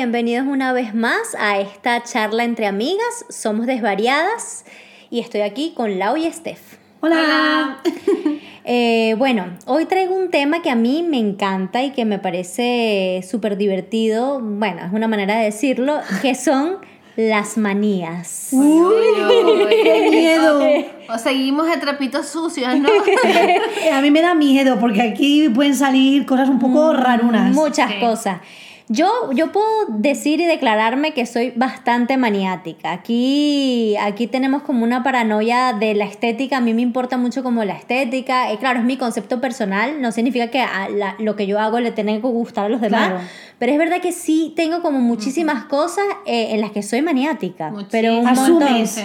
bienvenidos una vez más a esta charla entre amigas. Somos desvariadas y estoy aquí con Lau y Steph. Hola. Eh, bueno, hoy traigo un tema que a mí me encanta y que me parece súper divertido. Bueno, es una manera de decirlo, que son las manías. Uy, qué miedo. O seguimos de trapitos sucios, ¿no? A mí me da miedo porque aquí pueden salir cosas un poco rarunas. Muchas Sí. cosas. Yo, yo puedo decir y declararme que soy bastante maniática. Aquí, aquí tenemos como una paranoia de la estética. A mí me importa mucho como la estética. Eh, claro, es mi concepto personal. No significa que a la- lo que yo hago le tenga que gustar a los demás. Pero es verdad que sí tengo como muchísimas cosas eh, en las que soy maniática. Pero un montón.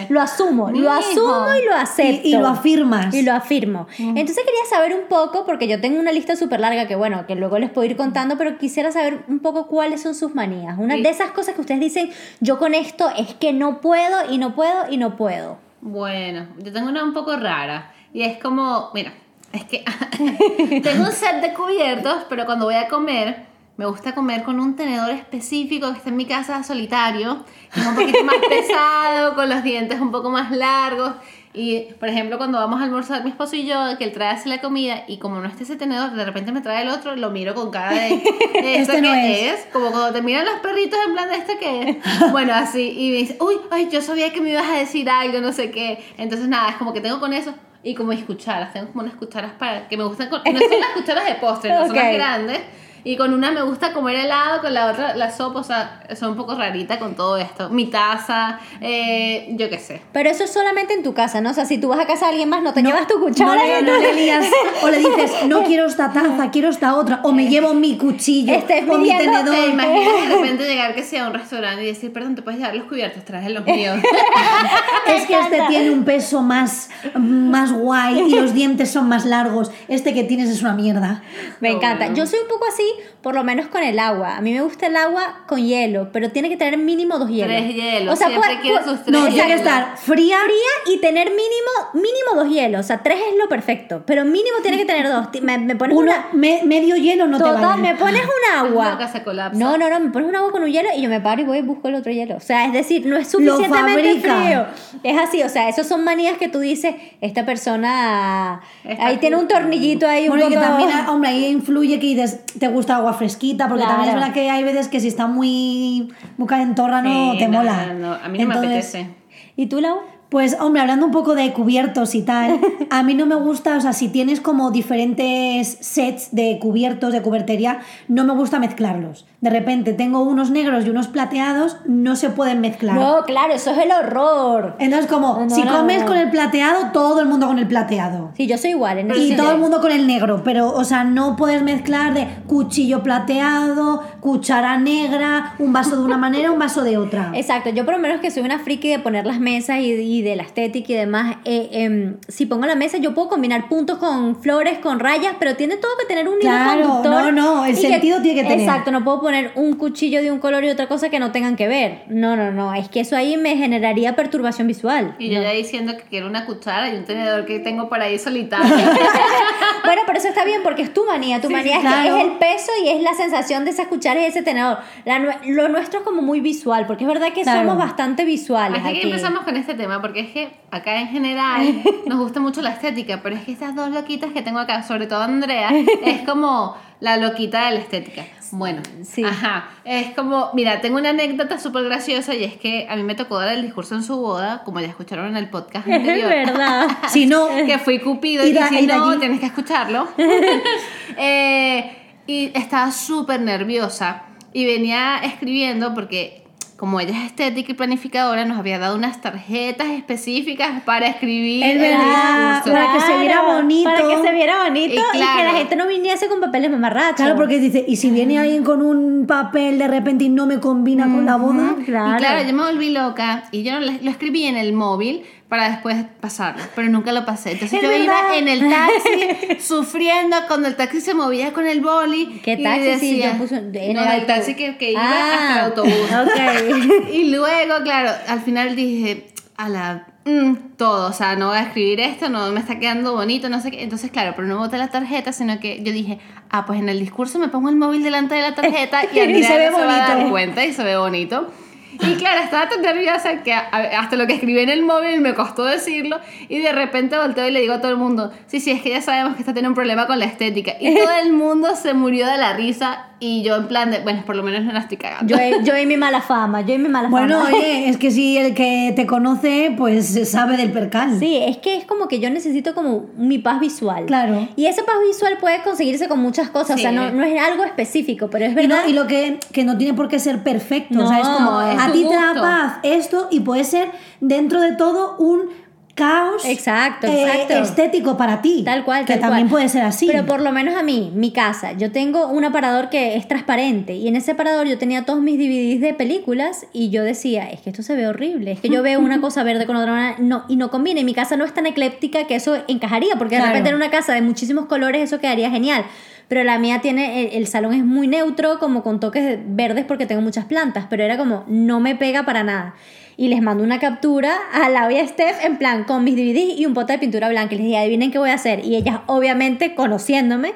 Lo asumo. Lo asumo y lo acepto. Y, y lo afirmas. Y lo afirmo. Entonces quería saber un poco, porque yo tengo una lista súper larga que bueno, que luego les puedo ir contando, pero quisiera saber un poco cuáles son sus manías. Una Sí. de esas cosas que ustedes dicen, yo con esto es que no puedo y no puedo y no puedo. Bueno, yo tengo una un poco rara. Y es como, mira, es que tengo un set de cubiertos, pero cuando voy a comer, me gusta comer con un tenedor específico que está en mi casa solitario, que es un poquito más pesado, con los dientes un poco más largos. Y, por ejemplo, cuando vamos a almorzar mi esposo y yo, que él trae así la comida y como no está ese tenedor, de repente me trae el otro, lo miro con cara de, ¿de ¿esto Este no qué es. es? Como cuando te miran los perritos en plan de este qué es. Bueno, así, y me dice, uy, ay, yo sabía que me ibas a decir algo, no sé qué. Entonces, nada, es como que tengo con eso. Y como mis cucharas, tengo como unas cucharas para que me gustan, con, no son las cucharas de postre, no son las grandes. Y con una me gusta comer helado, con la otra la sopa, o sea, son un poco rarita con todo esto. Mi taza, eh, yo qué sé. Pero eso es solamente en tu casa, ¿no? O sea, si tú vas a casa de alguien más, no te No, llevas tu no cuchara. y no tú- le lías. O le dices, no quiero esta taza, quiero esta otra. O me llevo mi cuchillo Este es o mi pidiendo- ¿Te tenedor. imaginas de repente llegar que sea a un restaurante y decir, perdón, te puedes llevar los cubiertos, traje los míos? Es que este tiene un peso más, más guay y los dientes son más largos. Este que tienes es una mierda. Me No, encanta. no. Yo soy un poco así, por lo menos con el agua. A mí me gusta el agua con hielo, pero tiene que tener mínimo dos hielos. Tres hielos, O sea, siempre sus tres No, tiene que estar fría. fría y tener mínimo mínimo dos hielos. O sea, tres es lo perfecto, pero mínimo tiene que tener dos. Me, me pones Uno, una... me- medio hielo no te Total, vale. me pones un agua. loca, se colapsa. No, no, no, me pones un agua con un hielo y yo me paro y voy y busco el otro hielo. O sea, es decir, no es suficientemente frío. Es así, o sea, esos son manías que tú dices, esta persona Está ahí tiene un tornillito ahí un Bueno, y que poco- también, hombre, ahí influye que dices, te gusta agua fresquita, porque también es verdad que hay veces que si está muy, muy calentorra no Sí, te no, mola. no, no, a mí no me apetece. ¿Y tú, Lau? Pues, hombre, hablando un poco de cubiertos y tal, a mí no me gusta, o sea, si tienes como diferentes sets de cubiertos, de cubertería, no me gusta mezclarlos. De repente tengo unos negros y unos plateados, no se pueden mezclar. No, claro, eso es el horror. Entonces, como, No, no, si comes no. con el plateado, todo el mundo con el plateado. Sí, yo soy igual. En Y todo el mundo con el negro, pero, o sea, no puedes mezclar de cuchillo plateado, cuchara negra, un vaso de una manera, un vaso de otra. Exacto, yo por lo menos que soy una friki de poner las mesas y, y de la estética y demás, eh, em, si pongo la mesa yo puedo combinar puntos con flores, con rayas, pero tiene todo que tener un hilo Claro, conductor. no, no, el sentido tiene que tener. Exacto, no puedo poner un cuchillo de un color y otra cosa que no tengan que ver. No, no, no, es que eso ahí me generaría perturbación visual. Y yo ya diciendo que quiero una cuchara y un tenedor que tengo por ahí solitario. Bueno, pero eso está bien porque es tu manía. Tu Sí, manía sí, es, que es el peso y es la sensación de esas cucharas y ese tenedor. La lo nuestro es como muy visual, porque es verdad que Claro. somos bastante visuales. Así que aquí. empezamos con este tema, porque es que acá en general nos gusta mucho la estética, pero es que estas dos loquitas que tengo acá, sobre todo Andrea, es como la loquita de la estética. Bueno, Sí. ajá, es como, mira, tengo una anécdota súper graciosa y es que a mí me tocó dar el discurso en su boda, como ya escucharon en el podcast Es anterior. verdad. Si no, que fui cupido y, da- y de no, allí. tienes que escucharlo. Eh, y estaba súper nerviosa y venía escribiendo porque como ella es estética y planificadora, nos había dado unas tarjetas específicas para escribir Es el verdad, discurso. para que se viera bonito. Para que se viera bonito Y y, que la gente no viniese con papeles mamarrachos. claro, porque dice, y si viene alguien con un papel de repente y no me combina con la boda, Claro. Y claro, yo me volví loca y yo lo escribí en el móvil para después pasarlo, pero nunca lo pasé. Entonces Es yo verdad. iba en el taxi sufriendo cuando el taxi se movía con el boli. ¿Qué y taxi? Sí, decía- yo puse en no, el el autobús. taxi que, que iba Ah, hasta el autobús. ok. Y luego, claro, al final dije, a la mm, todo, o sea, no voy a escribir esto, no me está quedando bonito, no sé qué. Entonces, claro, pero no boté la tarjeta, sino que yo dije, ah, pues en el discurso me pongo el móvil delante de la tarjeta y, Y se ve no se va a dar cuenta y se ve bonito. Y claro, estaba tan nerviosa que hasta lo que escribí en el móvil me costó decirlo y de repente volteo y le digo a todo el mundo, sí, sí, es que ya sabemos que está teniendo un problema con la estética. Y todo el mundo se murió de la risa y yo en plan de, bueno, por lo menos no la estoy cagando. Yo, yo y mi mala fama, yo y mi mala Bueno, fama. oye, es que si el que te conoce, pues sabe del percal. Sí, es que es como que yo necesito como mi paz visual. Claro. Y esa paz visual puede conseguirse con muchas cosas, o sea, no, no es algo específico, pero es Y, verdad. no- y lo que, que no tiene por qué ser perfecto, No, o sea, es como es a ti te da paz esto y puede ser dentro de todo un caos Exacto, eh, exacto. estético para ti. Tal cual, Que tal también cual. puede ser así. Pero por lo menos a mí, mi casa, yo tengo un aparador que es transparente y en ese aparador yo tenía todos mis DVDs de películas y yo decía, es que esto se ve horrible, es que yo veo una cosa verde con otra no, y no combina. Y mi casa no es tan ecléptica que eso encajaría, porque de Claro. repente en una casa de muchísimos colores eso quedaría genial. Pero la mía tiene, el, salón es muy neutro, como con toques verdes porque tengo muchas plantas, pero era como, no me pega para nada. Y les mando una captura a la y a Steph en plan con mis DVDs y un pote de pintura blanca. Y les dije, adivinen qué voy a hacer. Y ellas, obviamente, conociéndome,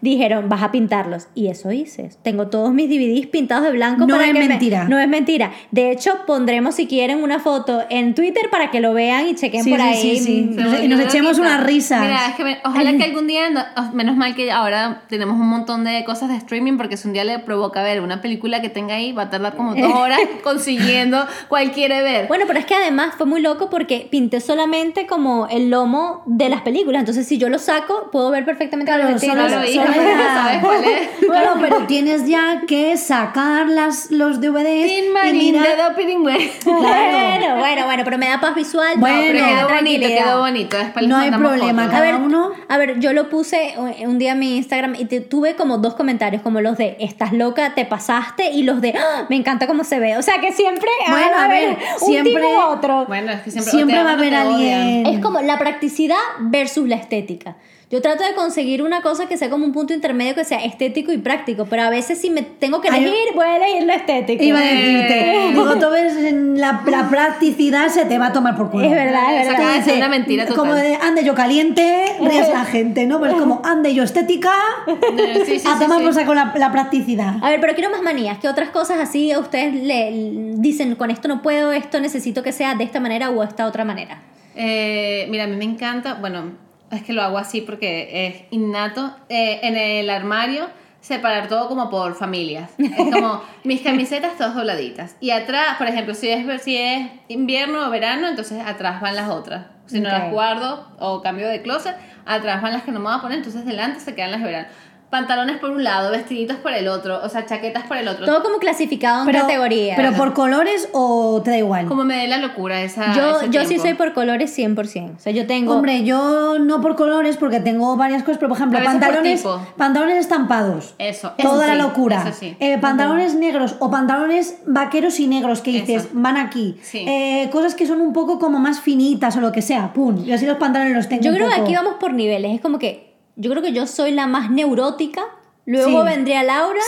dijeron, vas a pintarlos. Y eso hice. Tengo todos mis DVDs pintados de blanco. No para es que me- mentira. no es mentira. De hecho, pondremos, si quieren, una foto en Twitter para que lo vean y chequen Sí, por sí, ahí. sí, sí. Mm, Nos- y echemos quita. unas risas. Mira, es que me- ojalá que algún día, no- oh, menos mal que ahora tenemos un montón de cosas de streaming, porque si un día le provoca ver una película que tenga ahí, va a tardar como dos horas consiguiendo cuál quiere ver. Bueno, pero es que además fue muy loco porque pinté solamente como el lomo de las películas. Entonces, si yo lo saco, puedo ver perfectamente Claro, solo- Claro, solo era- ¿sabes cuál es? Claro, pero tienes ya que sacar las, los DVDs Tin y Marín mirar- de Doping Way. Bueno, bueno, bueno, pero me da paz visual. Bueno, Pero quedó bonito, quedó bonito. Después No hay problema, fotos. A Cada ver, uno- a ver, yo lo puse un día en mi Instagram y te- tuve como dos comentarios, como los de estás loca, te pasaste y los de "Ah, me encanta cómo se ve. O sea que siempre ah, Bueno, va a ver, un siempre- tipo u otro. Bueno, es que siempre, Siempre va a haber alguien. Es como la practicidad versus la estética. Yo trato de conseguir una cosa que sea como un punto intermedio que sea estético y práctico, pero a veces si me tengo que Ay, elegir, voy a elegir lo estético. Iba a decirte, digo, tú ves en la, la practicidad se te va a tomar por culo. Es verdad, es verdad. Dice, una mentira total. Como de ande yo caliente, ríes la gente, ¿no? Pues como ande yo estética, No, sí, sí, a sí, tomar sí. por saco la, la practicidad. A ver, pero quiero más manías. ¿Qué otras cosas así a ustedes le dicen con esto no puedo, esto necesito que sea de esta manera o esta otra manera? Eh, mira, a mí me encanta, bueno, es que lo hago así porque es innato. Eh, en el armario, separar todo como por familias. Es como mis camisetas todas dobladitas. Y atrás, por ejemplo, si es, si es invierno o verano, entonces atrás van las otras. Si no las guardo o cambio de closet, atrás van las que no me voy a poner, entonces delante se quedan las de verano. Pantalones por un lado, vestiditos por el otro, o sea, chaquetas por el otro. Todo como clasificado en Pero, categorías. pero por colores o te da igual. Como me dé la locura esa. yo yo sí soy por colores 100%. O sea, yo tengo... Hombre, yo no por colores porque tengo varias cosas, pero por ejemplo, veces por pantalones, tipo. pantalones estampados. Eso, eso Toda la locura. eso sí. Eh, pantalones negros o pantalones vaqueros y negros que dices, Eso. van aquí. Sí. Eh, cosas que son un poco como más finitas o lo que sea. Pum. Y así los pantalones los tengo. Yo un creo que aquí vamos por niveles. Es como que yo creo que yo soy la más neurótica. Luego Sí. vendría Laura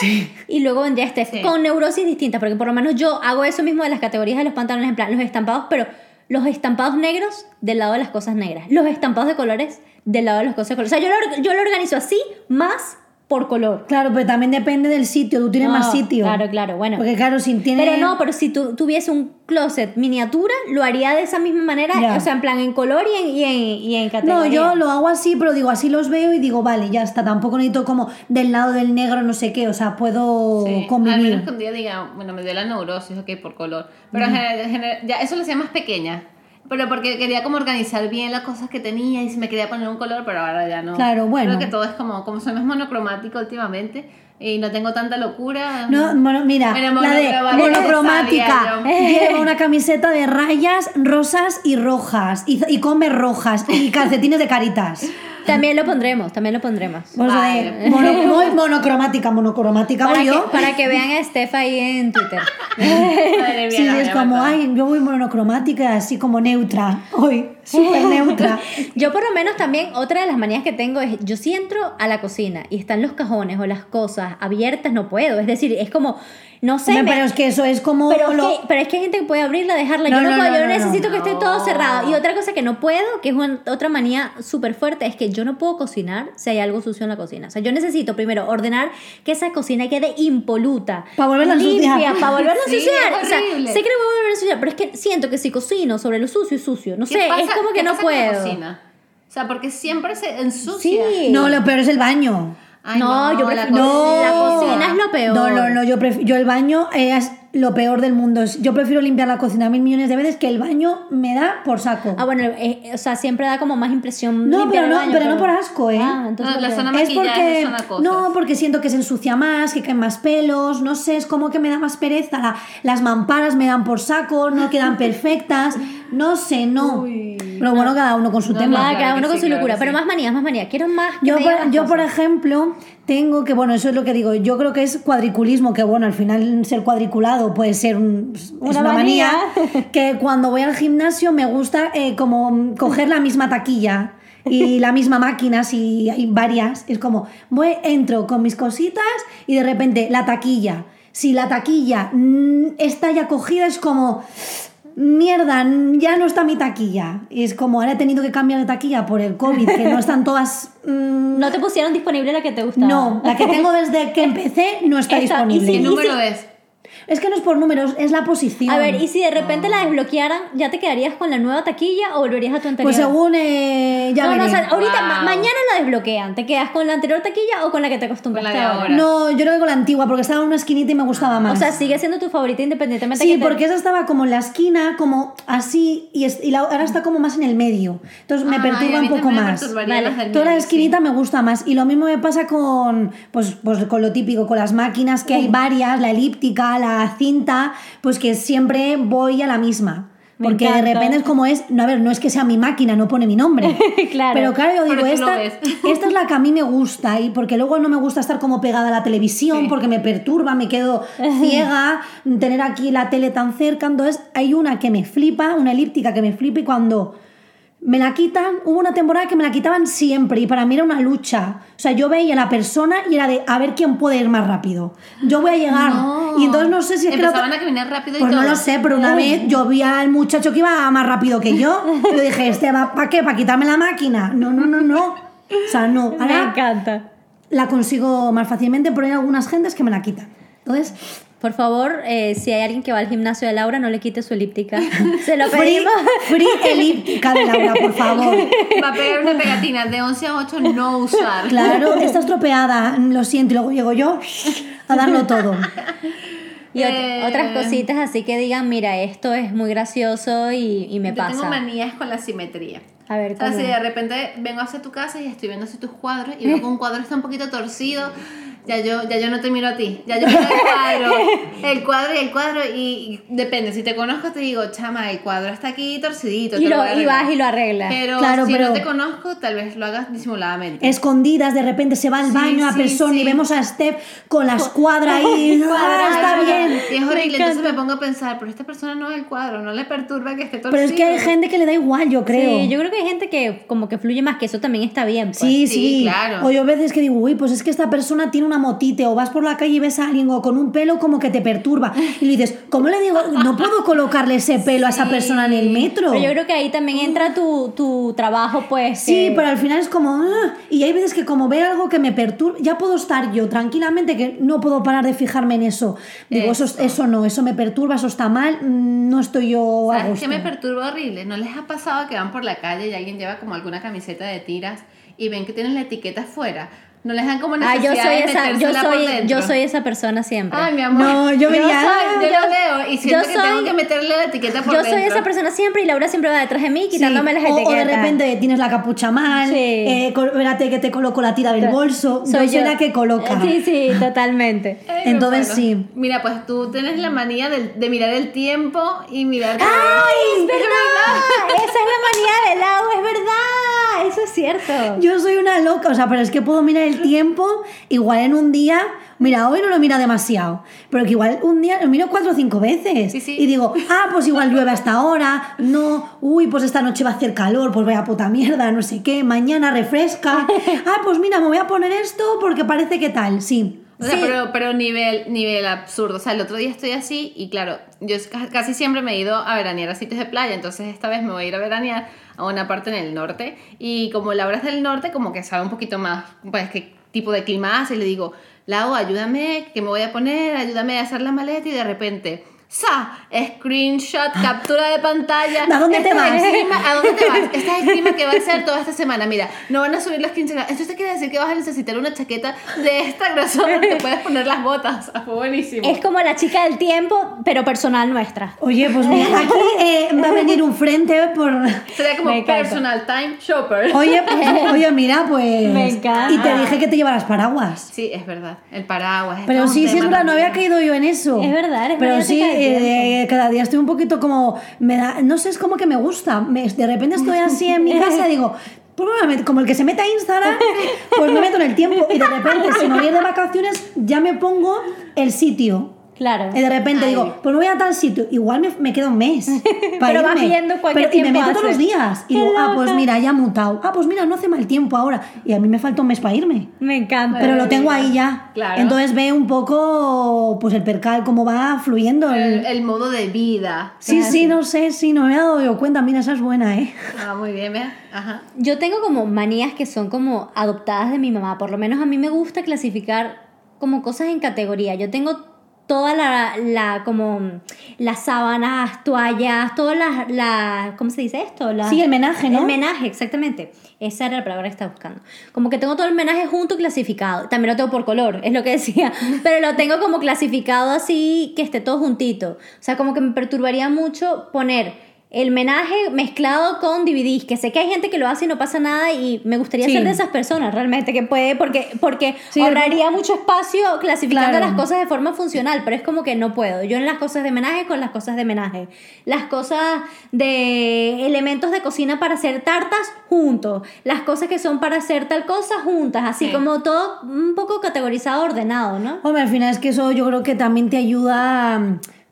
y luego vendría Steph. Sí. Con neurosis distintas, porque por lo menos yo hago eso mismo de las categorías de los pantalones, en plan, los estampados, pero los estampados negros del lado de las cosas negras. Los estampados de colores del lado de las cosas de colores. O sea, yo lo, yo lo organizo así, más por color. Claro, pero también depende del sitio. Tú tienes No, más sitio. Claro, claro, bueno. Porque claro, si tiene... Pero no, pero si tú tuviese un closet miniatura, lo haría de esa misma manera, Ya. o sea, en plan en color y en, y en, y en No, categoría. yo lo hago así, pero digo, así los veo y digo, vale, ya está. Tampoco necesito como del lado del negro, no sé qué. O sea, puedo Sí, Al convivir. menos que un día diga, bueno, me dio la neurosis, ok, por color. Pero en general- ya eso lo hacía más pequeña. Pero porque quería como organizar bien las cosas que tenía y si me quería poner un color, pero ahora ya no. Claro, bueno. Creo que todo es como, como soy más monocromático últimamente y no tengo tanta locura. No, bueno, mira, la de monocromática. Lleva una camiseta de rayas rosas y rojas. Y, y come rojas. Y calcetines de caritas. También lo pondremos, también lo pondremos. Vale. mono- muy monocromática, monocromática Para voy que, yo. para que vean a Steph ahí en Twitter. Madre mía, Sí, es como, ay, yo voy monocromática, así como neutra. Hoy, súper neutra. Yo por lo menos también, otra de las manías que tengo es, yo si entro a la cocina y están los cajones o las cosas abiertas no puedo. Es decir, es como, no sé. Hombre, me- pero es que eso es como. pero, es lo- que, pero es que hay gente que puede abrirla, dejarla. No, yo no, no, puedo, no, yo no, no. necesito que esté todo cerrado. Y otra cosa que no puedo, que es un- otra manía súper fuerte, es que yo no puedo cocinar si hay algo sucio en la cocina. O sea, yo necesito primero ordenar que esa cocina quede impoluta. Pa' volverla a limpia, ensuciar. Para volverla a Sí, ensuciar. es O sea, horrible. sé que no me voy a volver a ensuciar, pero es que siento que si cocino sobre lo sucio es sucio. No ¿Qué sé, pasa- es como que qué no pasa con la puedo. cocina? O sea, porque siempre se ensucia. Sí. No, lo peor es el baño. Ay, No, yo la prefiero- no, la cocina. es lo peor. No, no, no, yo, pref- yo el baño es lo peor del mundo. Yo prefiero limpiar la cocina mil millones de veces que el baño me da por saco. Ah, bueno, eh, o sea, siempre da como más impresión. No, pero el no- baño, pero no por asco, ¿eh? Ah, entonces No, la zona es porque cosas. no porque siento que se ensucia más que caen más pelos no sé es como que me da más pereza la- las mamparas me dan por saco no quedan perfectas no sé no pero bueno cada uno con su No, tema Nada, Claro cada que uno con sí, su locura. que Pero sí. más manías, más manías. Quiero más. que yo, por, yo por ejemplo, tengo que, bueno, eso es lo que digo, yo creo que es cuadriculismo, que bueno, al final ser cuadriculado puede ser un- Una una, manía, manía. que cuando voy al gimnasio me gusta eh, como coger la misma taquilla y la misma máquina, si hay varias, es como, voy, entro con mis cositas y de repente la taquilla. Si la taquilla mm, está ya cogida, es como, mierda, ya no está mi taquilla. Y es como, ahora he tenido que cambiar de taquilla por el COVID, que no están todas... mm, No te pusieron disponible la que te gustaba. no, la que tengo desde que empecé no está Esta- y disponible. si ¿Qué número es? Es que no es por números, es la posición. A ver, y si de repente la desbloquearan, ¿ya te quedarías con la nueva taquilla o volverías a tu anterior? Pues según eh, ya no, no, o sea, ahorita, Wow. ma- mañana la desbloquean. ¿Te quedas con la anterior taquilla o con la que te acostumbraste ahora? ahora. No, yo creo que con la antigua, porque estaba en una esquinita y me gustaba más. O sea, sigue siendo tu favorita independientemente Sí, que te- porque esa estaba como en la esquina, como así, y, es- y la, ahora está como más en el medio. Entonces me Ay, a perturba un poco más. Vale. Toda la esquinita sí. me gusta más. Y lo mismo me pasa con, pues, pues con lo típico, con las máquinas, que hay varias, la elíptica, la cinta, pues que siempre voy a la misma. Porque de repente es como es, no, a ver, no es que sea mi máquina, no pone mi nombre. Claro. Pero claro, yo digo, esta, esta es la que a mí me gusta, y porque luego no me gusta estar como pegada a la televisión, Sí. porque me perturba, me quedo ciega, tener aquí la tele tan cerca. Entonces, hay una que me flipa, una elíptica que me flipa, y cuando me la quitan, hubo una temporada que me la quitaban siempre y para mí era una lucha. O sea, yo veía a la persona y era de a ver quién puede ir más rápido. Yo voy a llegar. No. Y entonces no sé si es que otra- a caminar rápido y Pues no todo. lo sé, pero una vez yo vi al muchacho que iba más rápido que yo. Yo dije, ¿este va para qué? ¿Para quitarme la máquina? No, no, no, no. O sea, no. Me Ahora encanta. la consigo más fácilmente, pero hay algunas gentes que me la quitan. Entonces, Por favor, eh, si hay alguien que va al gimnasio de Laura, no le quite su elíptica. Se lo free, pedimos. free elíptica de Laura, por favor. Va a pegar una pegatina de 11 a 8 no usar. Claro, está estropeada, lo siento, y luego llego yo a darlo todo. Y ot- Eh. otras cositas así que digan, mira, esto es muy gracioso y, y me Yo pasa. tengo manías con la simetría. A ver, O sea, si de repente vengo hacia tu casa y estoy viendo así tus cuadros y veo que un cuadro está un poquito torcido, ya yo, ya yo no te miro a ti, ya yo miro el cuadro, el cuadro y el cuadro y, y depende, si te conozco te digo, chama, el cuadro está aquí torcidito. Y te lo- a y arreglar". vas y lo arreglas. Pero Claro, si pero- no te conozco, tal vez lo hagas disimuladamente. Escondidas, de repente se va al Sí, baño la sí, persona y vemos a Steph con la escuadra ahí. ah, está bien. Y es horrible, Me entonces me pongo a pensar, pero esta persona no ve el cuadro, no le perturba que esté torcido. Pero es que hay gente que le da igual, yo creo. Sí, yo creo que hay gente que como que fluye más, que eso también está bien. pues. Sí, sí, sí, claro. O yo a veces que digo, uy, pues es que esta persona tiene una motite, o vas por la calle y ves a alguien o con un pelo como que te perturba. Y le dices, ¿cómo le digo? No puedo colocarle ese pelo a esa Sí. persona en el metro. Pero yo creo que ahí también entra tu, tu trabajo, pues. Sí, que- pero al final es como. "Ah", y hay veces que, como ve algo que me perturba, ya puedo estar yo tranquilamente, que no puedo parar de fijarme en eso. Digo, eso, Eso. eso no, eso me perturba, eso está mal, mm, no estoy yo a ¿Sabes gusto. qué me perturba horrible? ¿No les ha pasado que van por la calle y alguien lleva como alguna camiseta de tiras y ven que tienen la etiqueta afuera? ¿No les dan como Ah, necesidad yo soy de esa, yo soy, yo soy esa persona siempre. Ay, mi amor. No, yo vería- soy- yo lo veo y siento yo que tengo que meterle la etiqueta por yo dentro. soy esa persona siempre y Laura siempre va detrás de mí Sí, quitándome las o, etiquetas. o de repente tienes la capucha mal, Sí. eh, espérate que te coloco la tira del bolso. Soy yo soy la que coloca. Sí, sí, totalmente. Ay, Entonces, bueno. sí. Mira, pues tú tienes la manía de, de mirar el tiempo y mirar... ¡Ay, es verdad! Esa es la manía de Lau, es verdad. Eso es cierto. Yo soy una loca, o sea, pero es que puedo mirar el tiempo, igual en un día, mira, hoy no lo mira demasiado, pero que igual un día lo miro cuatro o cinco veces. Sí, sí. Y digo, ah, pues igual llueve hasta ahora, no, uy, pues esta noche va a hacer calor, pues vaya puta mierda, no sé qué, mañana refresca, ah, pues mira, me voy a poner esto porque parece que tal, sí. O sea, Sí. pero, pero nivel, nivel absurdo. O sea, el otro día estoy así y claro, yo ca- casi siempre me he ido a veranear a sitios de playa, entonces esta vez me voy a ir a veranear a una parte en el norte y como Laura es del norte, como que sabe un poquito más, pues, qué tipo de clima hace y le digo, Lau, ayúdame, que me voy a poner, ayúdame a hacer la maleta y de repente... ¡Sa! Screenshot, captura de pantalla. ¿A dónde te Este es el vas? clima- ¿A dónde te vas? Este es el clima que va a ser toda esta semana. Mira, no van a subir los 15 grados. Esto te quiere decir que vas a necesitar una chaqueta de esta grosor donde te puedes poner las botas. Ah, Fue buenísimo. Es como la chica del tiempo, pero personal nuestra. Oye, pues mira, aquí eh, va a venir un frente por... Sería como Me encanta. personal time shopper. Oye, pues, oye, mira, pues... Me encanta. Y te dije que te llevaras paraguas. Sí, es verdad. El paraguas. Pero sí, es verdad, no había caído yo en eso. Es verdad, eres Pero maniática sí, eh, cada día estoy un poquito como, me da, no sé, es como que me gusta. Me- de repente estoy así en mi casa y digo, pues como el que se mete a Instagram, pues me meto en el tiempo y de repente, si me voy de vacaciones, ya me pongo el sitio. Claro. Y de repente Ay. digo, pues me voy a tal sitio, igual me, me quedo un mes. Para Pero vas viendo cuánto Pero- Y me tiempo meto todos los días. Y Qué digo, ah, pues mira, ya ha mutado. Ah, pues mira, no hace mal tiempo ahora. Y a mí me falta un mes para irme. Me encanta. Pero lo tengo ahí ya. Claro. Entonces ve un poco pues el percal, cómo va fluyendo. el- El, el modo de vida. Sí, sí, no sé, sí, no me he dado yo cuenta. Mira, esa es buena, ¿eh? Ah, muy bien, ¿ves? Ajá. Yo tengo como manías que son como adoptadas de mi mamá. Por lo menos a mí me gusta clasificar como cosas en categoría. Yo tengo toda la, la como las sábanas, toallas, todas las, las ¿cómo se dice esto? Sí, el menaje, ¿no? El menaje, exactamente. Esa era la palabra que estaba buscando. Como que tengo todo el menaje junto clasificado. También lo tengo por color, es lo que decía. Pero lo tengo como clasificado así, que esté todo juntito. O sea, como que me perturbaría mucho poner el menaje mezclado con DVDs, que sé que hay gente que lo hace y no pasa nada y me gustaría Sí. ser de esas personas realmente que puede, porque, porque Sí, ahorraría mucho espacio clasificando Claro. las cosas de forma funcional, pero es como que no puedo. Yo en las cosas de menaje con las cosas de menaje. Las cosas de elementos de cocina para hacer tartas juntos. Las cosas que son para hacer tal cosa juntas. Así Sí. como todo un poco categorizado, ordenado, ¿no? Hombre, al final es que eso yo creo que también te ayuda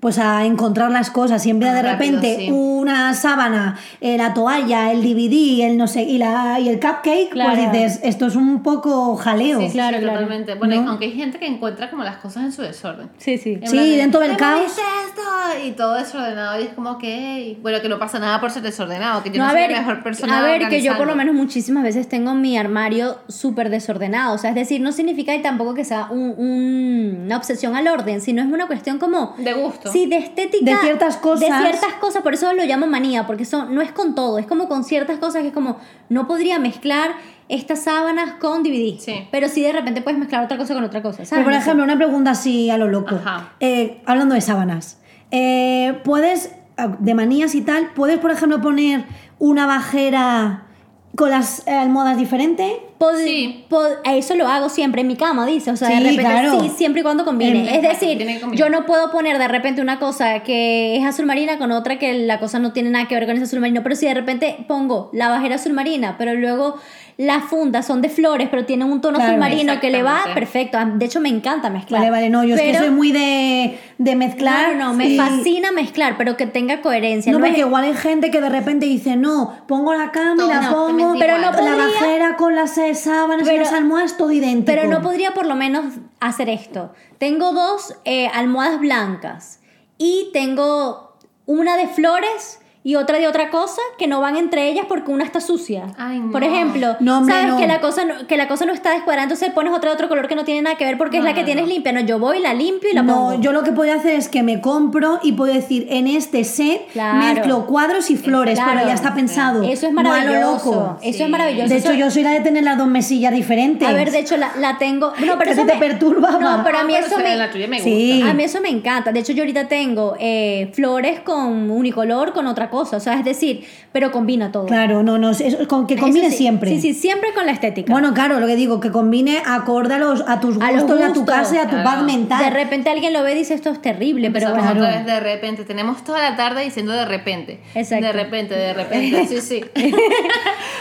pues a encontrar las cosas. Siempre Ah, de rápido, repente sí. una sábana, eh, la toalla, el DVD, el no sé, y, la, y el cupcake, Claro. pues dices, esto es un poco jaleo. Sí, sí, Claro, sí, claro. totalmente. Bueno, ¿No? aunque hay gente que encuentra como las cosas en su desorden. Sí, sí. En Sí, plan dentro del "¿Te caos". esto? Y todo desordenado. Y es como que, bueno, que no pasa nada por ser desordenado. Que yo no, No, soy ver, la mejor persona. a ver, que yo por lo menos muchísimas veces tengo mi armario súper desordenado. O sea, es decir, no significa que tampoco que sea un- un- una obsesión al orden, sino es una cuestión como... De gusto. Sí, de estética. De ciertas cosas. De ciertas cosas, por eso lo llamo manía, porque son, no es con todo, es como con ciertas cosas que es como, no podría mezclar estas sábanas con DVD. Sí. Pero sí de repente puedes mezclar otra cosa con otra cosa. ¿sabes? Pero por ejemplo, una pregunta así a lo loco. Ajá. Eh, hablando de sábanas. Eh, ¿Puedes, ah, de manías y tal, puedes, por ejemplo, poner una bajera con las eh, almohadas diferentes? Pod- Sí. pod- eso lo hago siempre en mi cama, dice. O sea, de repente claro. sí, siempre y cuando combine. En- es decir, yo no puedo poner de repente una cosa que es azul marina con otra que la cosa no tiene nada que ver con ese azul marino. Pero si de repente pongo la bajera azul marina, pero luego las fundas son de flores, pero tienen un tono Claro, azul marino que le va, perfecto. Ah, De hecho, me encanta mezclar. Vale, vale, no, yo es que Pero- soy muy de, de mezclar. Claro, no, me y- fascina mezclar, pero que tenga coherencia. No, No, porque es- igual hay gente que de repente dice, no, pongo la cama y la No, pongo, pero igual. no la podría- bajera con las sábanas y las almohadas todo idéntico. Pero no podría por lo menos hacer esto. Tengo dos eh, almohadas blancas y tengo una de flores y otra de otra cosa que no van entre ellas porque una está sucia. Ay, no. Por ejemplo, No, hombre, sabes no. que la cosa no, que la cosa no está descuadrada, entonces pones otra de otro color que no tiene nada que ver porque es No, la que no, tienes limpia. No, yo voy, la limpio y la pongo. No, yo lo que puedo hacer es que me compro y puedo decir, en este set Claro. mezclo cuadros y flores, Claro. pero ya está pensado. Eso es no a lo maravilloso. loco. Eso Sí. es maravilloso. De hecho, yo soy la de tener las dos mesillas diferentes. a ver, de hecho la, la tengo. No, pero eso te me- perturbaba. No, pero a Ah, mí pero eso me. La tuya me Sí. A mí eso me encanta. De hecho, yo ahorita tengo eh, flores con unicolor con otra cosa. O sea, es decir, pero combina todo. Claro, no, no, eso- con, que Eso combine sí. siempre. Sí, sí, siempre con la estética. Bueno, claro, lo que digo, que combine acorde a, los, a tus A los gustos, y a tu gustos, casa y a tu claro. paz mental. de repente alguien lo ve y dice esto es terrible, pero bueno. otra vez de repente. Tenemos toda la tarde diciendo de repente. Exacto. De repente, de repente. Sí, sí.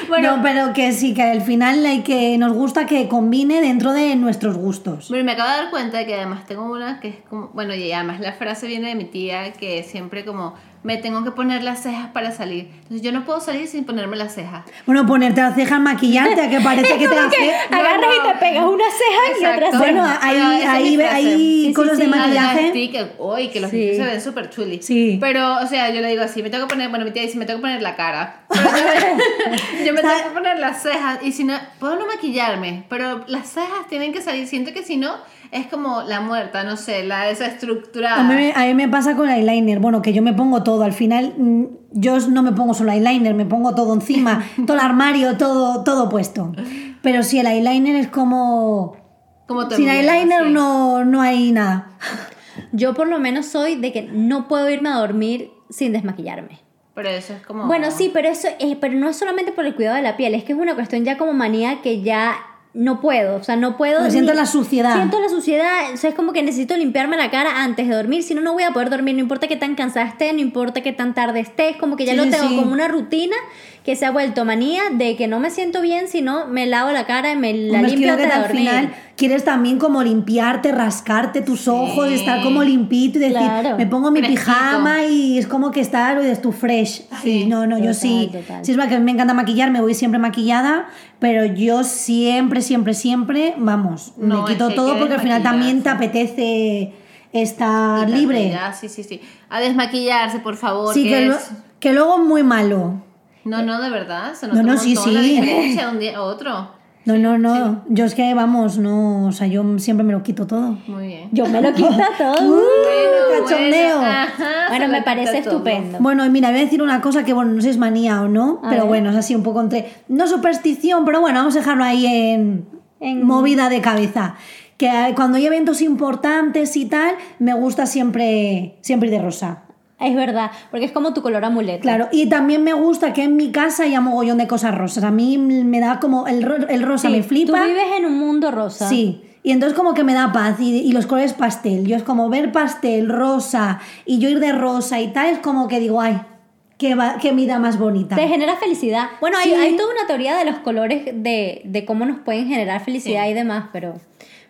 bueno, no, pero que sí, que al final hay que nos gusta que combine dentro de nuestros gustos. Pero me acabo de dar cuenta de que además tengo una que es como, bueno, y además la frase viene de mi tía que siempre como me tengo que poner las cejas para salir. Entonces yo no puedo salir sin ponerme las cejas. Bueno, ponerte las cejas, maquillarte, a que parece que te las Agarras y te pegas una ceja y otra Exacto. ceja. Bueno, es hay, mi frase. hay Sí, de maquillaje. Uy, que los Sí. stickers se ven súper chulis. Sí. Pero, o sea, yo le digo así, me tengo que poner, bueno, mi tía dice, me tengo que poner la cara. Pero yo, me- yo me tengo que poner las cejas. Y si no, puedo no maquillarme, pero las cejas tienen que salir. Siento que si no, es como la muerta, no sé, la desestructurada. A mí, me- a mí me pasa con el eyeliner, bueno, que yo me pongo todo, al final mm, yo no me pongo solo eyeliner, me pongo todo encima, todo el armario, todo, todo puesto. Pero si el eyeliner es como... como todo el Sin eyeliner no, no hay nada. Yo por lo menos soy de que no puedo irme a dormir sin desmaquillarme. Pero eso es como... Bueno, sí, pero eso es, pero no es solamente por el cuidado de la piel, es que es una cuestión ya como manía que ya no puedo, o sea, no puedo. Porque siento la suciedad. Siento la suciedad, o sea, es como que necesito limpiarme la cara antes de dormir, si no, no voy a poder dormir, no importa qué tan cansada esté, no importa qué tan tarde esté, es como que ya Sí, lo tengo sí. como una rutina que se ha vuelto manía de que no me siento bien si no me lavo la cara y me la Hombre, es limpio antes de al final quieres también como limpiarte, rascarte tus ojos, Sí. estar como limpito y decir, Claro. me pongo mi Fresquito. pijama y es como que estar, y tú fresh. Sí, no, no, yo Total, sí. total. Sí, es verdad que a mí me encanta maquillarme, voy siempre maquillada, pero yo siempre, siempre, siempre, vamos, No, me quito es todo que porque al final también te apetece estar libre. sí, sí, sí. A desmaquillarse, por favor. Sí, que que, lo- es- que luego es muy malo. No, no, de verdad. Se No, nota no, un sí, la sí. diferencia de un día a otro. No, no, no. Yo es que, vamos, no, o sea, yo siempre me lo quito todo. Muy bien. Yo me lo quito todo. Uh, cachondeo. Bueno, ajá, bueno, me parece quita todo. estupendo. Bueno, y mira, voy a decir una cosa que, bueno, no sé si es manía o no, A pero ver. bueno, es así un poco entre. No superstición, pero bueno, vamos a dejarlo ahí en, En- movida de cabeza. Que eh, cuando hay eventos importantes y tal, me gusta siempre, siempre ir de rosa. Es verdad, porque es como tu color amuleto. Claro, y también me gusta que en mi casa haya mogollón de cosas rosas. A mí me da como. El, ro- el rosa Sí, me flipa. Tú vives en un mundo rosa. Sí. Y entonces como que me da paz y, y los colores pastel. Yo es como ver pastel, rosa y yo ir de rosa y tal, es como que digo, ay, qué, va- qué vida más bonita. Te genera felicidad. Bueno, hay, Sí. hay toda una teoría de los colores de, de cómo nos pueden generar felicidad y demás, pero,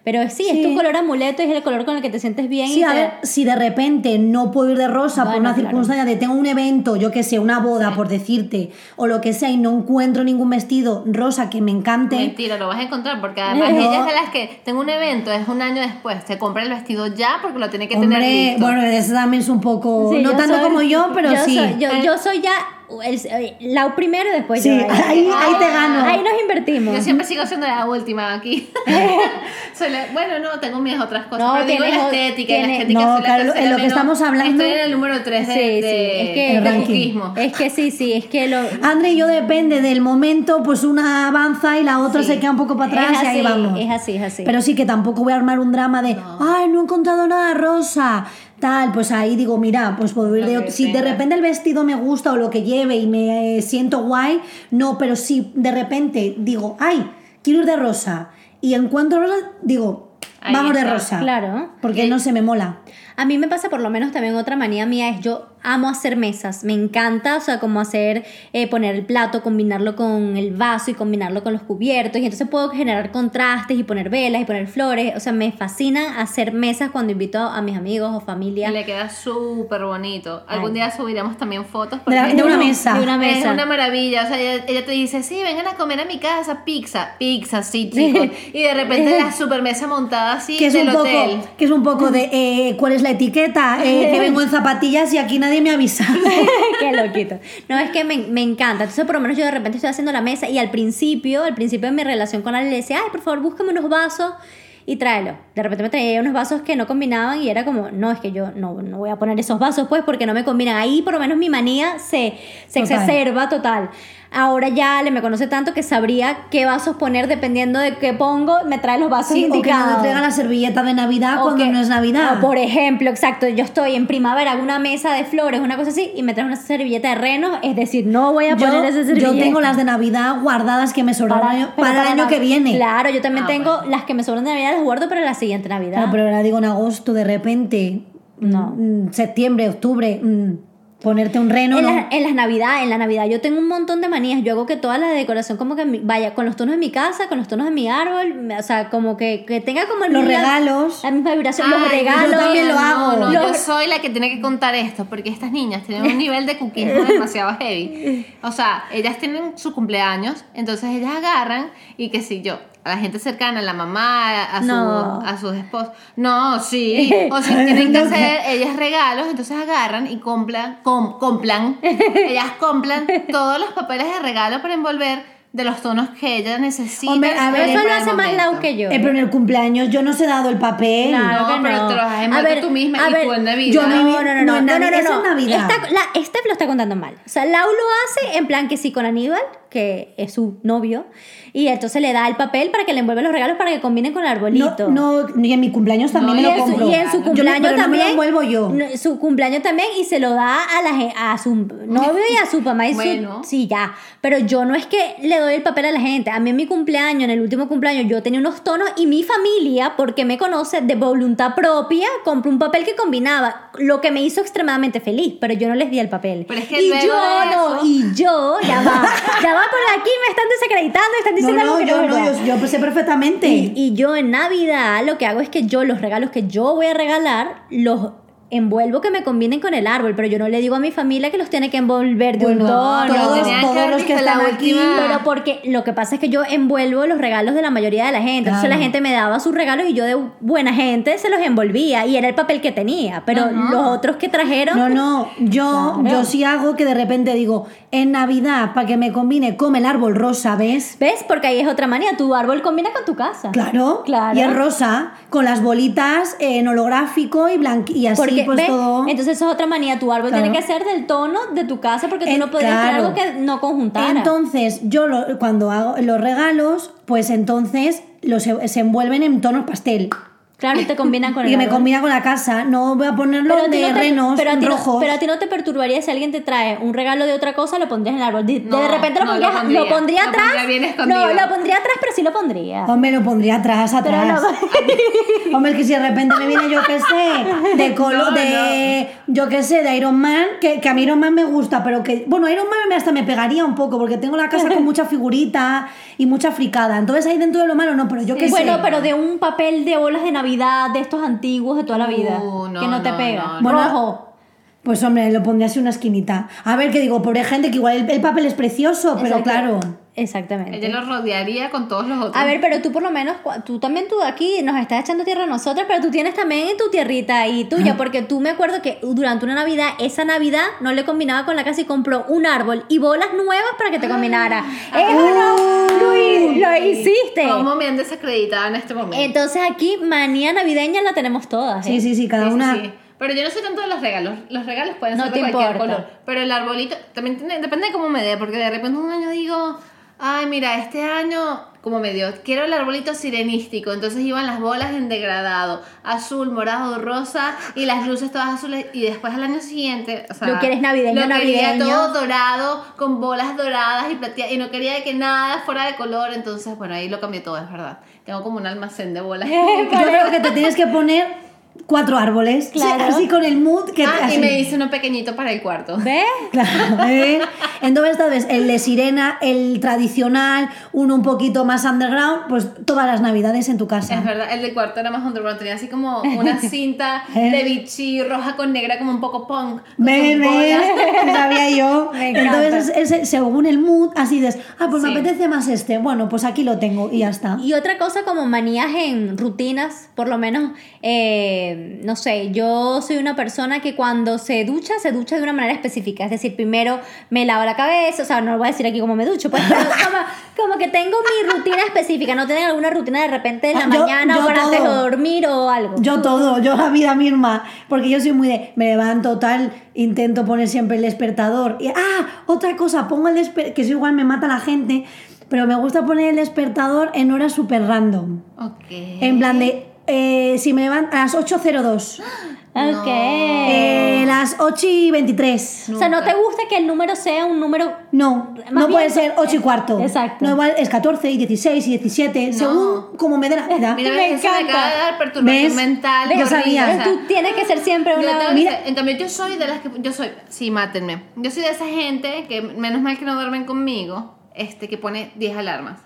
pero sí, Sí. es tu color amuleto y es el color con el que te sientes bien. Sí, y a te- ver, si de repente no puedo ir de rosa por una claro. circunstancia de tengo un evento, yo que sé, una boda, por decirte, o lo que sea, y no encuentro ningún vestido rosa que me encante, Mentira, lo vas a encontrar porque además No. ella es de las que tengo un evento, es un año después, se compra el vestido ya porque lo tiene que tener listo. bueno, eso también es un poco, Sí, no yo tanto soy- como yo, pero yo sí. Soy, yo, Eh. yo soy ya el, la primero y después Sí, yo. ahí- ahí te gano. Ahí nos invertimos. Yo siempre sigo siendo la última aquí. La- bueno, no, tengo mis otras cosas. No, pero digo la estética, y la estética No, claro, en lo que estamos hablando- Estoy en el número 3 de, Sí, sí, de, es que- de ranking. cuquismo. Es que sí, sí, es que lo. André y yo depende del momento, pues una avanza y la otra Sí. se queda un poco para atrás y ahí así, vamos. es así, es así. Pero sí que tampoco voy a armar un drama de, ay, no he encontrado nada rosa, tal, pues ahí digo, mira, pues puedo ir Lo de otro- Si de repente el vestido me gusta o lo que lleve y me eh, siento guay, no, pero si de repente digo, ay, quiero ir de rosa y encuentro rosa, digo, Ahí vamos de rosa. Claro. Porque no se me mola. A mí me pasa por lo menos también otra manía mía es yo amo hacer mesas, me encanta, o sea, como hacer, eh, poner el plato, combinarlo con el vaso y combinarlo con los cubiertos y entonces puedo generar contrastes y poner velas y poner flores, o sea, me fascina hacer mesas cuando invito a mis amigos o familia. Y le queda súper bonito. Algún Ay. día subiremos también fotos. De, porque de una es- mesa. de una Es mesa. una maravilla, o sea, ella, ella te dice, sí, vengan a comer a mi casa, pizza, pizza, sí, chicos. Y de repente la super mesa montada así Que es, del un poco, que es un poco de eh, cuál es la etiqueta, eh, que vengo en zapatillas y aquí nadie me avisa. Qué loquito. No, es que me, me encanta. Entonces, por lo menos yo de repente estoy haciendo la mesa y al principio, al principio de mi relación con Ale, le decía, ay, por favor, búscame unos vasos y tráelo. De repente me traía unos vasos que no combinaban y era como, no, es que yo no, no voy a poner esos vasos pues porque no me combinan. Ahí por lo menos mi manía se, se Total. exacerba total. Ahora ya le me conoce tanto que sabría qué vasos poner dependiendo de qué pongo, me trae los vasos Sí, o que indicados. no traiga la servilleta de Navidad O cuando que- no es Navidad. o por ejemplo, exacto, yo estoy en primavera, hago una mesa de flores, una cosa así, y me traes una servilleta de renos, es decir, no voy a yo, poner esa yo servilleta. tengo las de Navidad guardadas que me sobran para, el año- pero para el año que viene. Claro, yo también Ah, tengo bueno. las que me sobran de Navidad, las guardo para la siguiente Navidad. Claro, pero ahora digo en agosto, de repente, No. mm, septiembre, octubre, mm, Ponerte un reno, en, no. la, en las navidades, en la navidad yo tengo un montón de manías. Yo hago que toda la decoración como que vaya con los tonos de mi casa, con los tonos de mi árbol, o sea, como que, que tenga como el Los mismo- regalos. la misma vibración, los regalos. yo también lo hago. no, yo Los- soy la que tiene que contar esto, porque estas niñas tienen un nivel de cuquismo demasiado heavy. O sea, ellas tienen su cumpleaños, entonces ellas agarran y que si yo, a la gente cercana, a la mamá, a, su- No. a sus esposos, no, sí, o si tienen que No, hacer ellas regalos, entonces agarran y compran, com- compran, ellas compran todos los papeles de regalo para envolver de los tonos que ella necesita. Hombre, a ver, Eso lo hace más. Lau que yo. Eh, pero en el cumpleaños yo no os he dado el papel. Claro No, que pero no. te lo has envuelto tú misma a y ver, tú en Navidad. yo No, no, no, No, no, no, no, Navidad, no, es en Navidad. Esta- la- este lo está contando mal. O sea, Lau lo hace en plan que sí con Aníbal, que es su novio, y entonces le da el papel para que le envuelva los regalos para que combinen con el arbolito. No, no, y en mi cumpleaños también No, me lo compro. y en su cumpleaños no también. lo envuelvo yo. no, Su cumpleaños también y se lo da a, la, gen- a su novio y a su mamá y su- Bueno. Sí, ya. Pero yo no es que le doy el papel a la gente. A mí en mi cumpleaños, en el último cumpleaños, yo tenía unos tonos y mi familia, porque me conoce de voluntad propia, compró un papel que combinaba, lo que me hizo extremadamente feliz, pero yo no les di el papel. Pero es que y luego yo de no, y yo, ya va, ya va por aquí, me están desacreditando, están No, diciendo algo que yo no, yo, yo sé perfectamente. Y, y yo en Navidad lo que hago es que yo los regalos que yo voy a regalar los envuelvo que me combinen con el árbol, pero yo no le digo a mi familia que los tiene que envolver de un Bueno, tono. todos, todos los que están aquí. Pero porque lo que pasa es que yo envuelvo los regalos de la mayoría de la gente. Entonces Claro. la gente me daba sus regalos y yo de buena gente se los envolvía y era el papel que tenía. Pero los otros que trajeron. No, no, yo, Claro. yo sí hago que de repente digo, en Navidad, para que me combine, come el árbol rosa, ¿ves? ¿Ves? Porque ahí es otra manía. Tu árbol combina con tu casa. Claro, Claro. y es rosa, con las bolitas en holográfico y y así Porque, pues. Entonces eso es otra manía. Tu árbol Claro. tiene que ser del tono de tu casa porque tú Eh, no podrías tener claro. algo que no conjuntara. Entonces, yo lo- cuando hago los regalos, pues entonces los se envuelven en tonos pastel. Claro, te combinan con Y el que me árbol. combina con la casa. No voy a ponerlo Pero de no te- renos pero a ti no- rojos. pero a ti no te perturbaría si alguien te trae un regalo de otra cosa, lo pondrías en el árbol. De, de No, repente lo no, lo pondrías, lo pondría. Lo atrás. pondría bien escondido. No, lo pondría atrás, pero sí lo pondría. Hombre, lo pondría atrás, Pero atrás. no- Hombre, que si de repente me viene, yo qué sé, de color, No, de, yo qué sé, de Iron Man, que, que a mí Iron Man me gusta, pero que, bueno, Iron Man hasta me pegaría un poco, porque tengo la casa con mucha figurita y mucha fricada. Entonces ahí dentro de lo malo no, pero yo qué sé. Bueno, pero de un papel de bolas de Navidad, de estos antiguos de toda la vida, Uh, no, que no te pega. no, no. Bueno, Rojo. Pues hombre, lo pondría así una esquinita. A ver, que digo, pobre gente, que igual el, el papel es precioso, pero claro. Exactamente. Ella lo rodearía con todos los otros. A ver, pero tú por lo menos, tú también tú aquí nos estás echando tierra a nosotras, pero tú tienes también tu tierrita ahí tuya, porque tú me acuerdo que durante una Navidad, esa Navidad no le combinaba con la casa y compró un árbol y bolas nuevas para que te combinara. ¿Eso no? Luis, lo hiciste. ¿Cómo me han desacreditado en este momento? Entonces aquí manía navideña la tenemos todas. ¿eh? Sí, sí, sí, cada Sí, sí, una. sí. Pero yo no soy tanto de los regalos. Los regalos pueden No ser de cualquier importa. color. Pero el arbolito también tiene- depende de cómo me dé. Porque de repente un año digo, ay, mira, este año, como me dio, quiero el arbolito sirenístico. Entonces iban las bolas en degradado: azul, morado, rosa y las luces todas azules. Y después al año siguiente, o sea, Lo quieres navideño, lo quería navideño. todo dorado, con bolas doradas y plateadas. Y no quería que nada fuera de color. Entonces, bueno, ahí lo cambié todo, es verdad. Tengo como un almacén de bolas. Yo creo que te tienes que poner cuatro árboles. Claro. Así con el mood que Ah, y me hice uno pequeñito para el cuarto. ¿Ves? Claro, ¿eh? Entonces, ¿sabes? El de sirena, el tradicional, uno un poquito más underground, pues todas las navidades en tu casa. Es verdad, el del cuarto era más underground, tenía así como una cinta ¿Eh? de bichi roja con negra como un poco punk. ve, bolas. sabía yo. Me. Entonces, ese- según el mood, así dices, ah, pues me apetece más este. Bueno, pues aquí lo tengo y ya está. Y otra cosa como manías en rutinas, por lo menos, eh, no sé, yo soy una persona que cuando se ducha, se ducha de una manera específica. Es decir, primero me lavo la cabeza, o sea, no lo voy a decir aquí cómo me ducho, pues, pero como, como que tengo mi rutina específica, no tengo alguna rutina de repente en la yo- mañana yo o para antes de todo. dormir o algo. Yo todo, yo la vida misma, porque yo soy muy de, me levanto tal, intento poner siempre el despertador. Y, ah, otra cosa, pongo el despertador, que eso igual me mata la gente, pero me gusta poner el despertador en horas super random. Ok. En plan de, eh, si me levanto a las 8.02. Ok. Eh, las 8 y 23. o sea, ¿no te gusta que el número sea un número No, no bien puede ser 8 y cuarto. Exacto. No, igual es 14 y 16 y 17, según como me dé la vida. Mira, Me eso me encanta. acaba de dar perturbación ¿Ves? mental. Yo sabía. horrible, o sea, Tú tienes que ser siempre Yo una... tengo que Mira. ser- en cambio, yo soy de las que. Yo soy. Sí, mátenme. Yo soy de esa gente que, menos mal que no duermen conmigo, este, que pone 10 alarmas.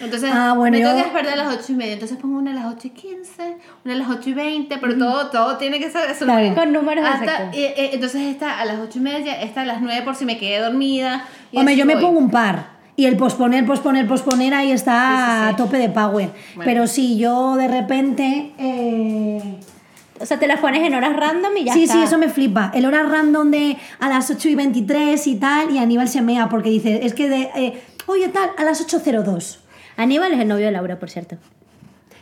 Entonces, Ah, bueno, me tengo yo- que despertar a las 8 y media. Entonces pongo una a las 8 y 15, una a las 8 y 20, pero todo, todo tiene que ser eso. Claro. Con números Hasta, exactos. eh, eh, entonces esta a las 8 y media, esta a las 9 por si me quedé dormida. y Hombre, yo me voy. pongo un par. Y el posponer, posponer, posponer, ahí está Sí, sí, sí. a tope de power. Bueno. Pero sí, yo de repente. eh, O sea, te las pones en horas random y ya sí, está. sí, eso me flipa. El hora random de a las 8 y 23 y tal, y Aníbal se mea porque dice, es que de. eh, Oye, tal, a las 8.02. Aníbal es el novio de Laura, por cierto.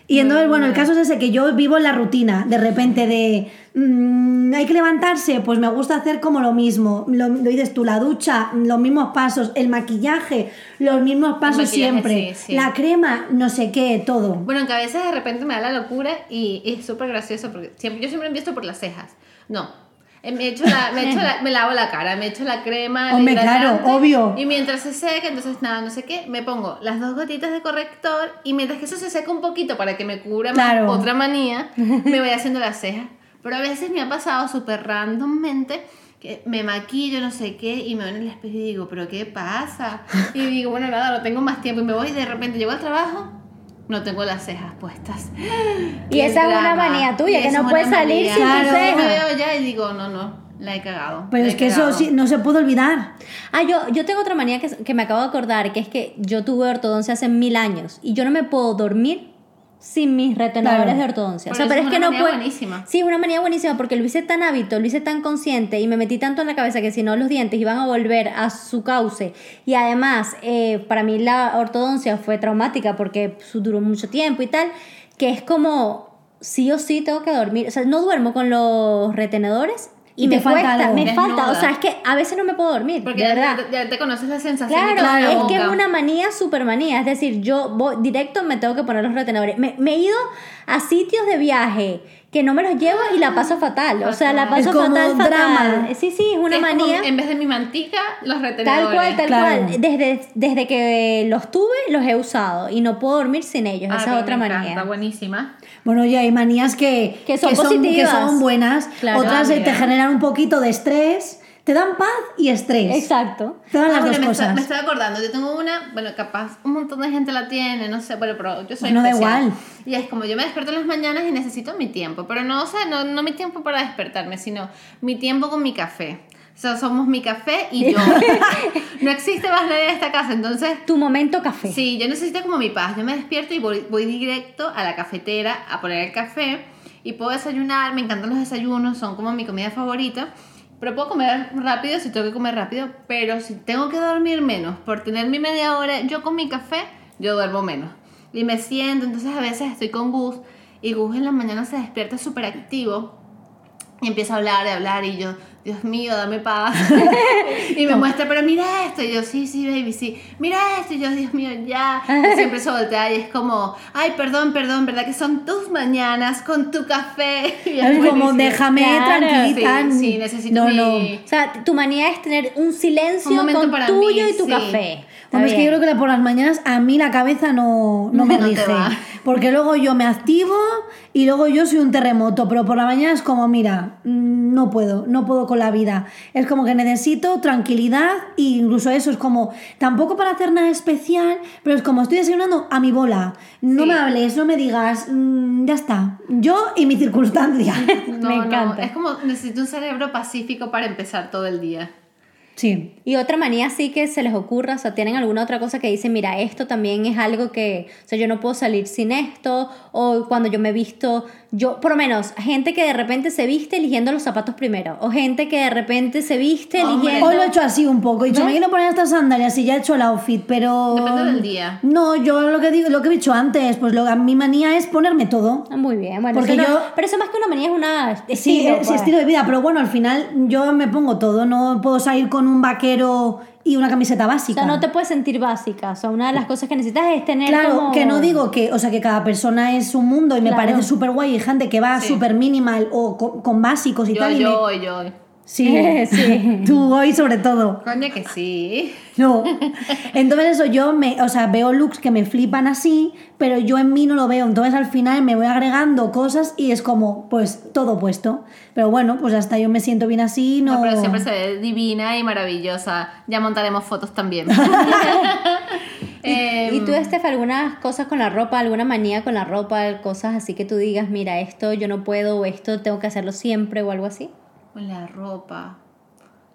Y entonces, bueno, el caso es ese que yo vivo en la rutina, de repente de mm, hay que levantarse, pues me gusta hacer como lo mismo. Lo, lo dices tú, la ducha, los mismos pasos, el maquillaje, los mismos pasos siempre, sí, sí. la crema, no sé qué, todo. Bueno, que a veces de repente me da la locura y, y es súper gracioso porque siempre, yo siempre empiezo por las cejas. No. Eh, Me, echo la, me, echo la- me lavo la cara, me echo la crema. Hombre, claro, obvio. Y mientras se seca, entonces nada, no sé qué, me pongo las dos gotitas de corrector y mientras que eso se seca un poquito para que me cubra más Claro. otra manía, me voy haciendo las cejas. Pero a veces me ha pasado súper randommente que me maquillo, no sé qué, y me veo en el espejo y digo, ¿pero qué pasa? Y digo, bueno, nada, no tengo más tiempo. Y me voy y de repente llego al trabajo, no tengo las cejas puestas. Y esa es una manía tuya, Y que no es puedes salir manía. sin tus Entonces cejas. me veo ya y digo, no, no, la he cagado. Pero la es que eso sí, no se puede olvidar. Ah, yo, yo tengo otra manía que, que me acabo de acordar, que es que yo tuve ortodoncia hace mil años y yo no me puedo dormir sin mis retenedores Claro. de ortodoncia. O sea, pero es es que una no manía puedo. buenísima. Sí, es una manía buenísima porque lo hice tan hábito, lo hice tan consciente y me metí tanto en la cabeza que si no los dientes iban a volver a su cauce. Y además, eh, para mí la ortodoncia fue traumática porque su- duró mucho tiempo y tal, que es como sí o sí tengo que dormir. O sea, no duermo con los retenedores. Y, me falta cuesta, algo. me falta, o sea, es que a veces no me puedo dormir, Porque de ya, verdad. ya- ya te conoces la sensación Claro, es que es una manía, super manía. Es decir, yo voy directo me tengo que poner los retenedores. Me, me he ido a sitios de viaje que no me los llevo y la paso fatal. O sea, la paso Es como fatal, drama. fatal. Sí, sí, es una Es como manía. en vez de mi mantica, los retenedores. Tal cual, tal claro. cual. Desde, desde que los tuve, los he usado y no puedo dormir sin ellos. Ah, Esa es otra me manía. encanta, buenísima. Bueno, ya hay manías que, Que son positivas. que son buenas, Claro. otras Ah, eh, te generan un poquito de estrés, te dan paz y estrés. Exacto. Te dan Ah, las mira, dos me, cosas. Estoy, me estoy acordando, yo tengo una, bueno, capaz un montón de gente la tiene, no sé, bueno, pero yo soy Bueno, da igual. Y es como yo me despierto en las mañanas y necesito mi tiempo, pero no, o sea, no, no mi tiempo para despertarme, sino mi tiempo con mi café. O sea, somos mi café y yo. no existe más nadie en esta casa, entonces Tu momento café. Sí, yo necesito como mi paz. Yo me despierto y voy, voy directo a la cafetera a poner el café y puedo desayunar. Me encantan los desayunos, son como mi comida favorita. Pero puedo comer rápido si tengo que comer rápido. Pero si tengo que dormir menos por tener mi media hora, yo con mi café, yo duermo menos. Y me siento, entonces a veces estoy con Gus y Gus en la mañana se despierta súper activo y empieza a hablar y hablar y yo, Dios mío, dame paz. y me muestra, pero mira esto. Y yo, sí, sí, baby, sí. Mira esto. Y yo, Dios mío, ya. Y siempre se voltea y es como, ay, perdón, perdón, ¿verdad que son tus mañanas con tu café? Y Es como, déjame Claro. tranquilita. Sí, sí, necesito no, mi- no. O sea, tu manía es tener un silencio Un con para tuyo mí, y tu sí. café. Hombre, es que yo creo que por las mañanas a mí la cabeza no, no me No rige. Porque luego yo me activo y luego yo soy un terremoto. Pero por la mañana es como, mira, mm, no puedo, no puedo con la vida. Es como que necesito tranquilidad e incluso eso es como, tampoco para hacer nada especial, pero es como estoy desayunando a mi bola. No Sí. me hables, no me digas, mm, ya está. Yo y mi circunstancia. No, Me encanta. es como, necesito un cerebro pacífico para empezar todo el día. Y otra manía sí que se les ocurra, o sea, tienen alguna otra cosa que dicen, mira, esto también es algo que, o sea, yo no puedo salir sin esto, o cuando yo me visto, yo, por lo menos, gente que de repente se viste eligiendo los zapatos primero, o gente que de repente se viste Hombre. eligiendo... Hoy lo he hecho así un poco. He dicho, ¿Ves? me quiero poner estas sandalias y ya he hecho el outfit, pero. Depende del día. No, yo lo que digo, lo que he dicho antes, pues lo, mi manía es ponerme todo. Ah, Muy bien, bueno, Porque eso no- yo- pero eso más que una manía es una Sí, estilo, es pues. estilo de vida, pero bueno, al final yo me pongo todo. No puedo salir con un vaquero y una camiseta O básica. sea, no te puedes sentir básica. O sea, una de las cosas que necesitas es tener Claro, como- que no digo que, o sea, que cada persona es un mundo y me parece súper guay y gente que va Sí. súper minimal o con, con básicos y Yo, tal. y yo, me- yo. Sí, Sí. tú hoy sobre todo. Coño que sí. No. Entonces eso yo me, o sea, veo looks que me flipan así, pero yo en mí no lo veo. Entonces al final me voy agregando cosas y es como, pues todo puesto. Pero bueno, pues hasta yo me siento bien así, no. No, pero siempre se ve divina y maravillosa. Ya montaremos fotos también. Em, ¿Y tú, Estef, algunas cosas con la ropa, alguna manía con la ropa, cosas así que tú digas, mira, esto yo no puedo o esto tengo que hacerlo siempre o algo así? Con la ropa.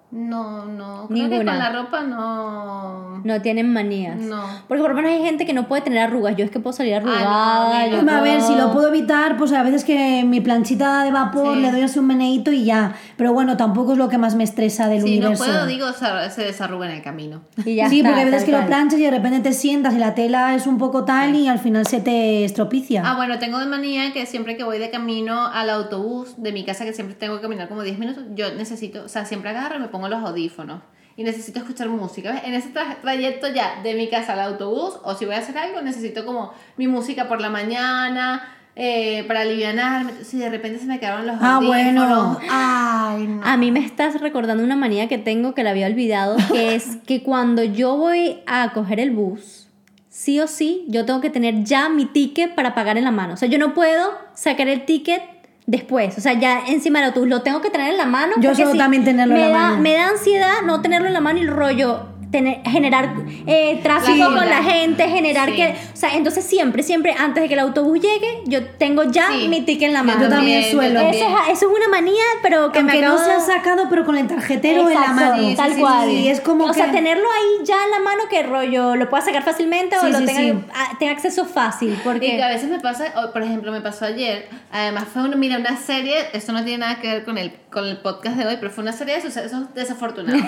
No, no. Creo que Ninguna. con la ropa no. No tienen manías. No. Porque por lo menos hay gente que no puede tener arrugas. Yo es que puedo salir Ah, no, arrugada. a mí yo no. A ver, si lo puedo- evitar, pues a veces que mi planchita de vapor Sí. le doy así un meneíto y ya. Pero bueno, tampoco es lo que más me estresa del Si no universo. puedo, digo, se desarruga en el camino. Y ya sí, está, porque a veces que lo planchas y de repente te sientas y la tela es un poco tal y al final se te estropicia. Ah, bueno, tengo de manía que siempre que voy de camino al autobús de mi casa, que siempre tengo que caminar como 10 minutos, yo necesito, o sea, siempre agarro y me pongo los audífonos. Y necesito escuchar música. ¿ves? En ese tra- trayecto ya de mi casa al autobús, o si voy a hacer algo, necesito como mi música por la mañana, eh, para alivianarme. Si de repente se me quedaron los Ah, audífonos. bueno. Ay, no. A mí me estás recordando una manía que tengo que la había olvidado, que es que cuando yo voy a coger el bus, sí o sí, yo tengo que tener ya mi ticket para pagar en la mano. O sea, yo no puedo sacar el ticket después. O sea, ya encima del autobús lo tengo que tener en la mano. Yo si también tenerlo en la da- mano. Me da ansiedad no tenerlo en la mano y el rollo. Tener- generar eh, tráfico La con la gente, generar Sí. que... O sea, entonces siempre, siempre antes de que el autobús llegue, yo tengo ya Sí. mi ticket en la mano. Yo también yo suelo. también. Eso es, eso es una manía, pero que Aunque me no acabo se ha sacado, pero con el tarjetero en la Exacto, mano. Sí, tal sí, cual. sí, es como o sea, que- tenerlo ahí ya en la mano que rollo lo pueda sacar fácilmente o Sí, lo tenga, sí. a- tenga acceso fácil. Y que a Porque veces me pasa, o, por ejemplo, me pasó ayer, además fue una, mira, una serie, esto no tiene nada que ver con el, con el podcast de hoy, pero fue una serie de sucesos desafortunados.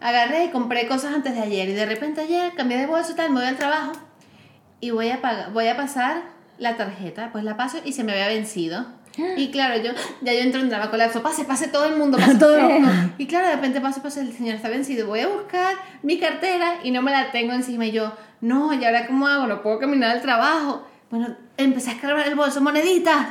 Agarré y compré cosas antes de ayer y de repente ayer cambié de bolso y tal, me voy al trabajo y voy a, pagar, voy a pasar la tarjeta, pues la paso y se me había vencido. Y claro, yo ya yo entro en drama colapso, pase, pase todo el mundo, pase todo el mundo. Y claro, de repente paso, paso, el señor está vencido, voy a buscar mi cartera y no me la tengo encima y yo, no, ¿y ahora cómo hago? No puedo caminar al trabajo. Bueno, empecé a escarbar el bolso, moneditas,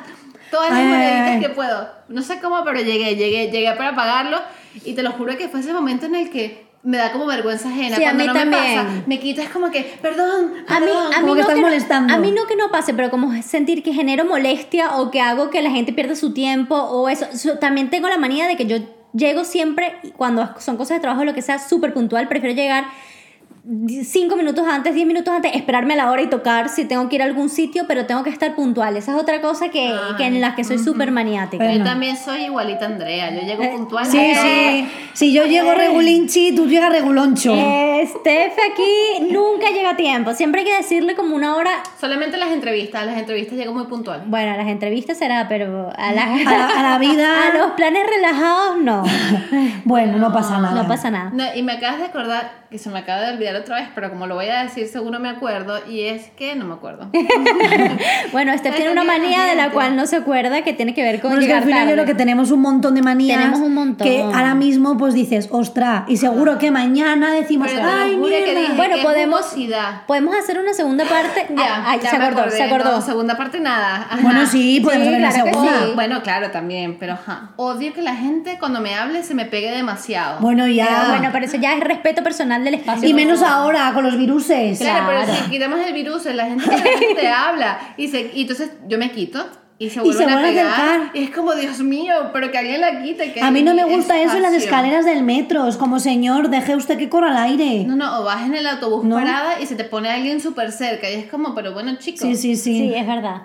todas las Ay, ay, moneditas ay. que puedo. No sé cómo, pero llegué, llegué, llegué para pagarlo y te lo juro que fue ese momento en el que me da como vergüenza ajena. Sí, a Cuando mí no me pasa, me quito, es como que, perdón, a mí, perdón. a mí como que no estás que no- molestando. a mí no que no pase, pero como sentir que genero molestia o que hago que la gente pierda su tiempo o eso. Eso- También tengo la manía de que yo llego siempre, cuando son cosas de trabajo o lo que sea, súper puntual, prefiero llegar cinco minutos antes, 10 minutos antes, esperarme a la hora y tocar si tengo que ir a algún sitio, pero tengo que estar puntual. Esa es otra cosa que, Ay, que en las que soy súper maniática. Pero- Yo también soy igualita a Andrea, yo llego puntual. Sí, sí. Si yo llego regulinchi, tú llegas reguloncho. Eh, Steph aquí nunca llega a tiempo. Siempre hay que decirle como una hora. Solamente las entrevistas, a las entrevistas llego muy puntual. Bueno, a las entrevistas será, pero a la, A la- a la vida- A los planes relajados, no. Bueno, no pasa nada. No pasa nada. No, y me acabas de acordar, que se me acaba de olvidar otra vez, pero como lo voy a decir seguro me acuerdo, y es que no me acuerdo. Bueno, Steph tiene una manía de la cual no se acuerda que tiene que ver con Bueno, es que llegar al final yo tarde. creo que tenemos un montón de manías. Tenemos un montón. Que ahora mismo pues dices, ostra, y seguro que mañana decimos, Pero te lo ay, juro que mierda". dije, Bueno, podemos- jugosidad. Podemos hacer una segunda parte. Ya, Ah, ay, ya se acordó, acordé, se acordó. no, segunda parte nada. Ajá. Bueno, sí, podemos Sí, hacer claro que segunda. sí. Bueno, claro, también, pero ajá. Odio que la gente cuando me hable se me pegue demasiado. Bueno, ya. Pero bueno, pero eso ya es respeto personal del espacio. y menos ahora con los viruses. Claro, Claro. pero si quitamos el virus, la gente, la gente te habla y, se, y entonces yo me quito y se vuelven se a vuelven a pegar. acercar. Y es como, Dios mío, pero que alguien la quite. Que A mí no me hay gusta eso en las espacio. escaleras del metro. Es como, señor, deje usted que corra al aire. No, no, o vas en el autobús No. parada y se te pone alguien súper cerca y es como, pero bueno, chicos. Sí, sí, sí. Sí, es verdad.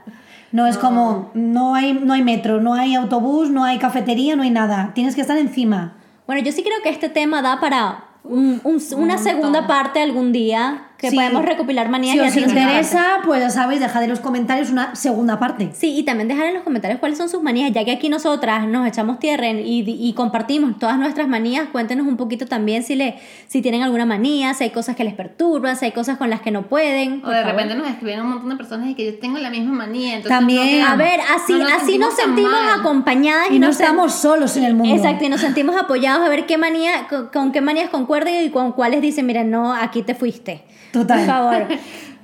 No es como, no hay, no hay metro, no hay autobús, no hay cafetería, no hay nada. Tienes que estar encima. Bueno, yo sí creo que este tema da para un- un- una segunda parte algún día. Que Sí. podemos recopilar manías Si y os así nos interesa, pues ya sabéis, dejad en los comentarios una segunda parte. Sí, y también dejar en los comentarios cuáles son sus manías, ya que aquí nosotras nos echamos tierra y, y compartimos todas nuestras manías, cuéntenos un poquito también si, le, si tienen alguna manía, si hay cosas que les perturban, si hay cosas con las que no pueden. O de favor. repente nos escriben un montón de personas y que yo tengo la misma manía. Entonces También. no quedamos- A ver, así, no así nos tan sentimos mal. acompañadas Y no nos sen- estamos solos en el mundo. Exacto, y nos sentimos apoyados a ver qué manía, con, con qué manías concuerden y con cuáles dicen, mira, no, aquí te fuiste. Total. Por favor.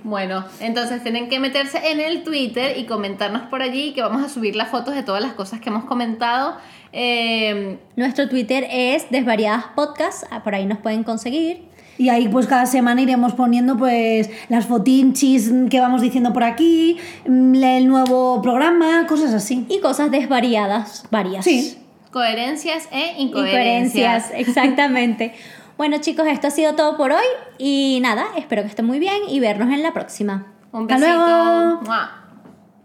Bueno, entonces tienen que meterse en el Twitter y comentarnos por allí que vamos a subir las fotos de todas las cosas que hemos comentado. Eh, Nuestro Twitter es Desvariadas Podcast, ah, por ahí nos pueden conseguir. Y ahí pues cada semana iremos poniendo pues las fotinchis que vamos diciendo por aquí, mm, el nuevo programa, cosas así. Y cosas desvariadas, varias. Sí. coherencias e Incoherencias, incoherencias. exactamente. Bueno chicos, esto ha sido todo por hoy y nada, espero que estén muy bien y vernos en la próxima. Un Hasta besito. luego. Mua.